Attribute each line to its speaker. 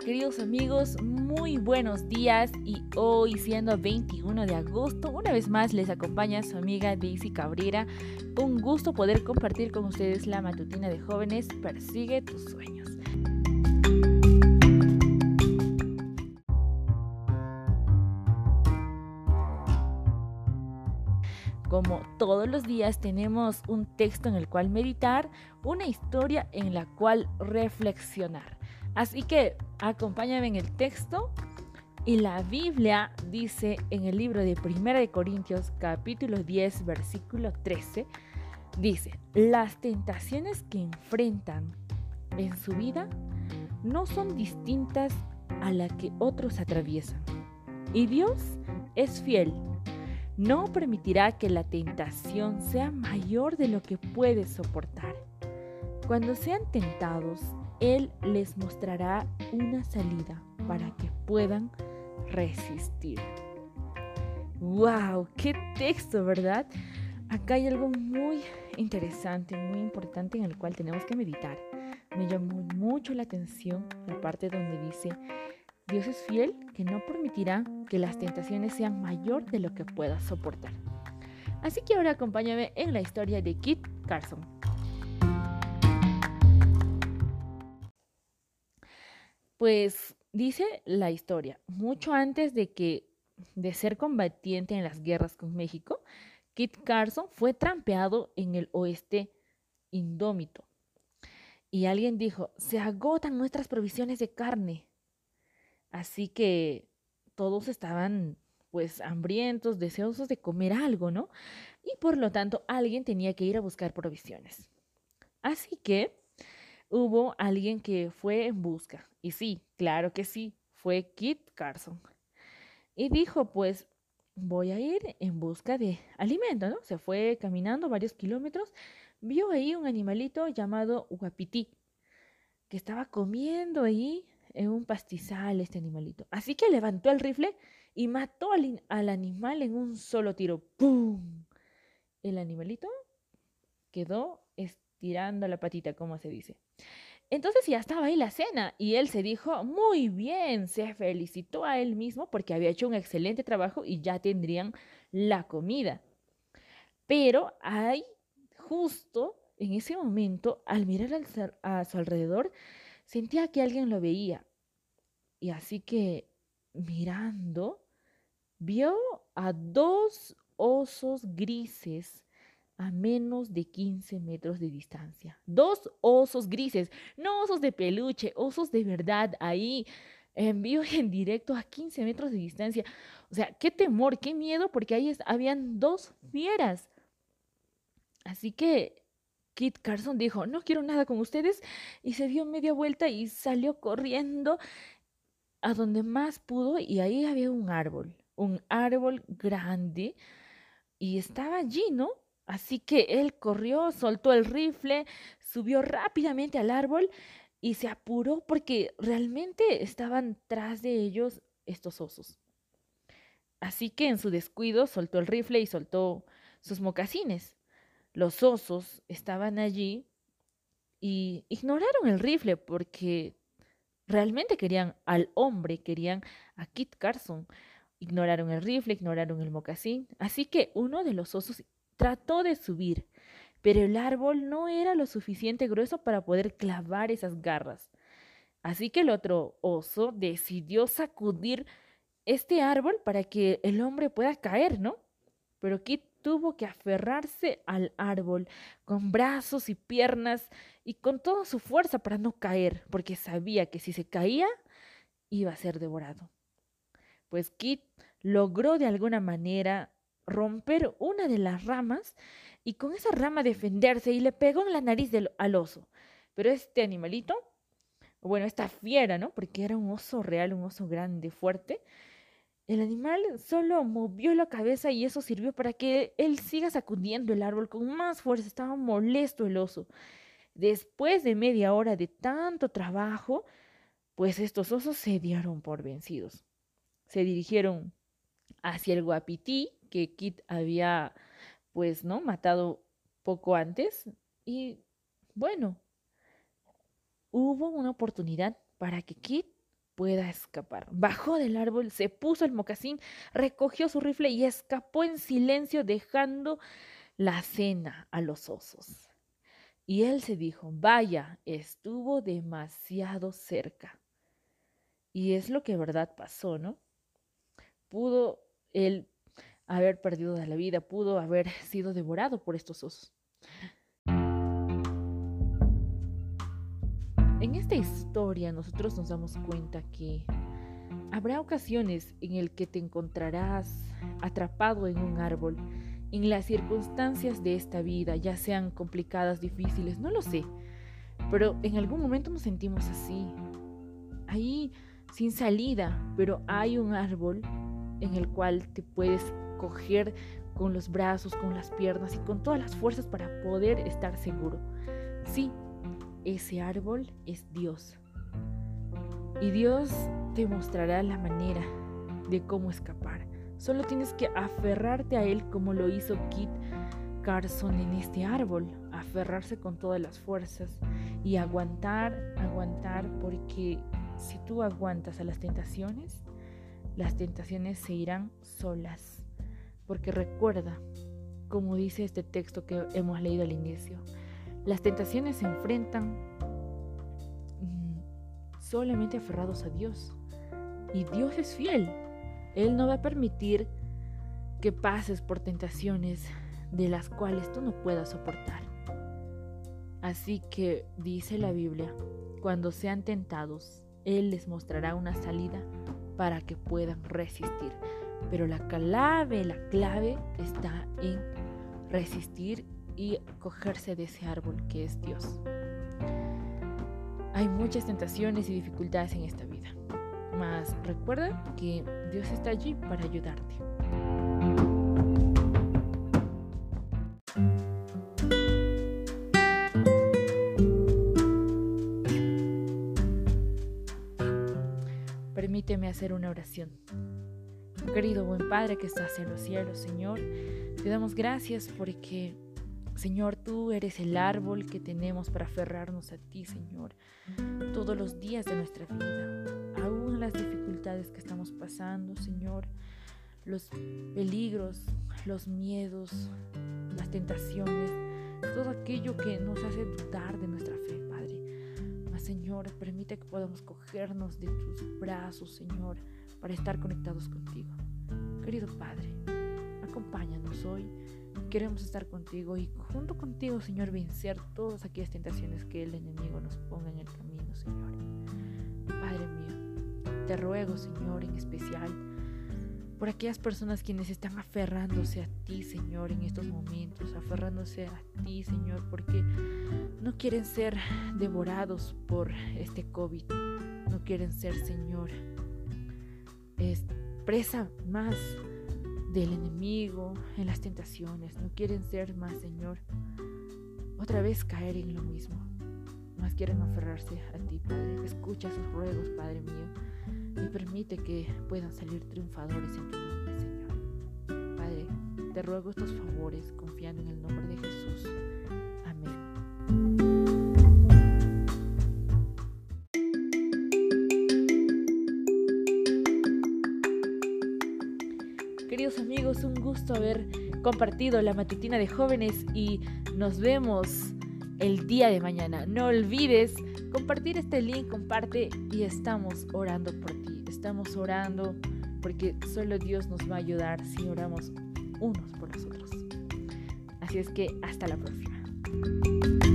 Speaker 1: Queridos amigos, muy buenos días y hoy siendo 21 de agosto, una vez más les acompaña su amiga Daisy Cabrera. Un gusto poder compartir con ustedes la matutina de jóvenes Persigue tus sueños. Como todos los días tenemos un texto en el cual meditar, una historia en la cual reflexionar. Así que acompáñame en el texto. Y la Biblia dice en el libro de Primera de Corintios capítulo 10 versículo 13, dice, las tentaciones que enfrentan en su vida no son distintas a las que otros atraviesan. Y Dios es fiel. No permitirá que la tentación sea mayor de lo que puedes soportar. Cuando sean tentados, él les mostrará una salida para que puedan resistir. ¡Wow! ¡Qué texto, ¿verdad? Acá hay algo muy interesante, muy importante en el cual tenemos que meditar. Me llamó mucho la atención la parte donde dice, Dios es fiel que no permitirá que las tentaciones sean mayor de lo que puedas soportar. Así que ahora acompáñame en la historia de Kit Carson. Pues dice la historia, mucho antes de que de ser combatiente en las guerras con México, Kit Carson fue trampeado en el oeste indómito. Y alguien dijo, se agotan nuestras provisiones de carne. Así que todos estaban pues hambrientos, deseosos de comer algo, ¿no? Y por lo tanto alguien tenía que ir a buscar provisiones. Así que hubo alguien que fue en busca. Y sí, claro que sí, fue Kit Carson. Y dijo, pues voy a ir en busca de alimento, ¿no? Se fue caminando varios kilómetros, vio ahí un animalito llamado guapití, que estaba comiendo ahí en un pastizal este animalito. Así que levantó el rifle y mató al, al animal en un solo tiro. ¡Pum! El animalito quedó estirando la patita, como se dice. Entonces ya estaba ahí la cena y él se dijo, muy bien, se felicitó a él mismo porque había hecho un excelente trabajo y ya tendrían la comida. Pero hay justo en ese momento, al mirar a su alrededor, sentía que alguien lo veía. Y así que mirando, vio a dos osos grises a menos de 15 metros de distancia. Dos osos grises, no osos de peluche, osos de verdad ahí en vivo y en directo a 15 metros de distancia. O sea, qué temor, qué miedo, porque ahí habían dos fieras. Así que Kit Carson dijo, no quiero nada con ustedes, y se dio media vuelta y salió corriendo a donde más pudo, y ahí había un árbol, un árbol grande, y estaba allí, ¿no? Así que él corrió, soltó el rifle, subió rápidamente al árbol y se apuró porque realmente estaban tras de ellos estos osos. Así que en su descuido soltó el rifle y soltó sus mocasines. Los osos estaban allí y ignoraron el rifle porque realmente querían al hombre, querían a Kit Carson. Ignoraron el rifle, ignoraron el mocasín. Así que uno de los osos Trató de subir, pero el árbol no era lo suficiente grueso para poder clavar esas garras. Así que el otro oso decidió sacudir este árbol para que el hombre pueda caer, ¿no? Pero Kit tuvo que aferrarse al árbol con brazos y piernas y con toda su fuerza para no caer, porque sabía que si se caía iba a ser devorado. Pues Kit logró de alguna manera romper una de las ramas y con esa rama defenderse y le pegó en la nariz del, al oso. Pero este animalito, bueno, esta fiera, ¿no? Porque era un oso real, un oso grande, fuerte. El animal solo movió la cabeza y eso sirvió para que él siga sacudiendo el árbol con más fuerza. Estaba molesto el oso. Después de media hora de tanto trabajo, pues estos osos se dieron por vencidos. Se dirigieron hacia el guapití que Kit había, pues, ¿no? Matado poco antes. Y bueno, hubo una oportunidad para que Kit pueda escapar. Bajó del árbol, se puso el mocasín, recogió su rifle y escapó en silencio dejando la cena a los osos. Y él se dijo, vaya, estuvo demasiado cerca. Y es lo que verdad pasó, ¿no? Pudo él haber perdido la vida, pudo haber sido devorado por estos osos. En esta historia nosotros nos damos cuenta que habrá ocasiones en el que te encontrarás atrapado en un árbol, en las circunstancias de esta vida, ya sean complicadas, difíciles, no lo sé, pero en algún momento nos sentimos así, ahí sin salida, pero hay un árbol en el cual te puedes coger con los brazos, con las piernas y con todas las fuerzas para poder estar seguro. Sí, ese árbol es Dios. Y Dios te mostrará la manera de cómo escapar. Solo tienes que aferrarte a Él como lo hizo Kit Carson en este árbol. Aferrarse con todas las fuerzas y aguantar, aguantar, porque si tú aguantas a las tentaciones, las tentaciones se irán solas. Porque recuerda, como dice este texto que hemos leído al inicio, las tentaciones se enfrentan mm, solamente aferrados a Dios. Y Dios es fiel. Él no va a permitir que pases por tentaciones de las cuales tú no puedas soportar. Así que dice la Biblia, cuando sean tentados, Él les mostrará una salida para que puedan resistir. Pero la clave, la clave está en resistir y cogerse de ese árbol que es Dios. Hay muchas tentaciones y dificultades en esta vida, mas recuerda que Dios está allí para ayudarte. Permíteme hacer una oración. Querido buen Padre que estás en los cielos, Señor, te damos gracias porque Señor, tú eres el árbol que tenemos para aferrarnos a ti, Señor, todos los días de nuestra vida, aún las dificultades que estamos pasando, Señor, los peligros, los miedos, las tentaciones, todo aquello que nos hace dudar de nuestra fe, Padre. Mas, Señor, permite que podamos cogernos de tus brazos, Señor, para estar conectados contigo. Querido Padre, acompáñanos hoy Queremos estar contigo y junto contigo, Señor, vencer todas aquellas tentaciones que el enemigo nos ponga en el camino, Señor. Padre mío, te ruego, Señor, en especial por aquellas personas quienes están aferrándose a ti, Señor, en estos momentos, aferrándose a ti, Señor, porque no quieren ser devorados por este COVID, no quieren ser, Señor, presa más del enemigo, en las tentaciones. No quieren ser más, Señor, otra vez caer en lo mismo. Más quieren aferrarse a ti, Padre. Escucha sus ruegos, Padre mío, y permite que puedan salir triunfadores en tu nombre, Señor. Padre, te ruego estos favores confiando en el nombre de compartido la matutina de jóvenes y nos vemos el día de mañana. No olvides compartir este link, comparte y estamos orando por ti. Estamos orando porque solo Dios nos va a ayudar si oramos unos por los otros. Así es que hasta la próxima.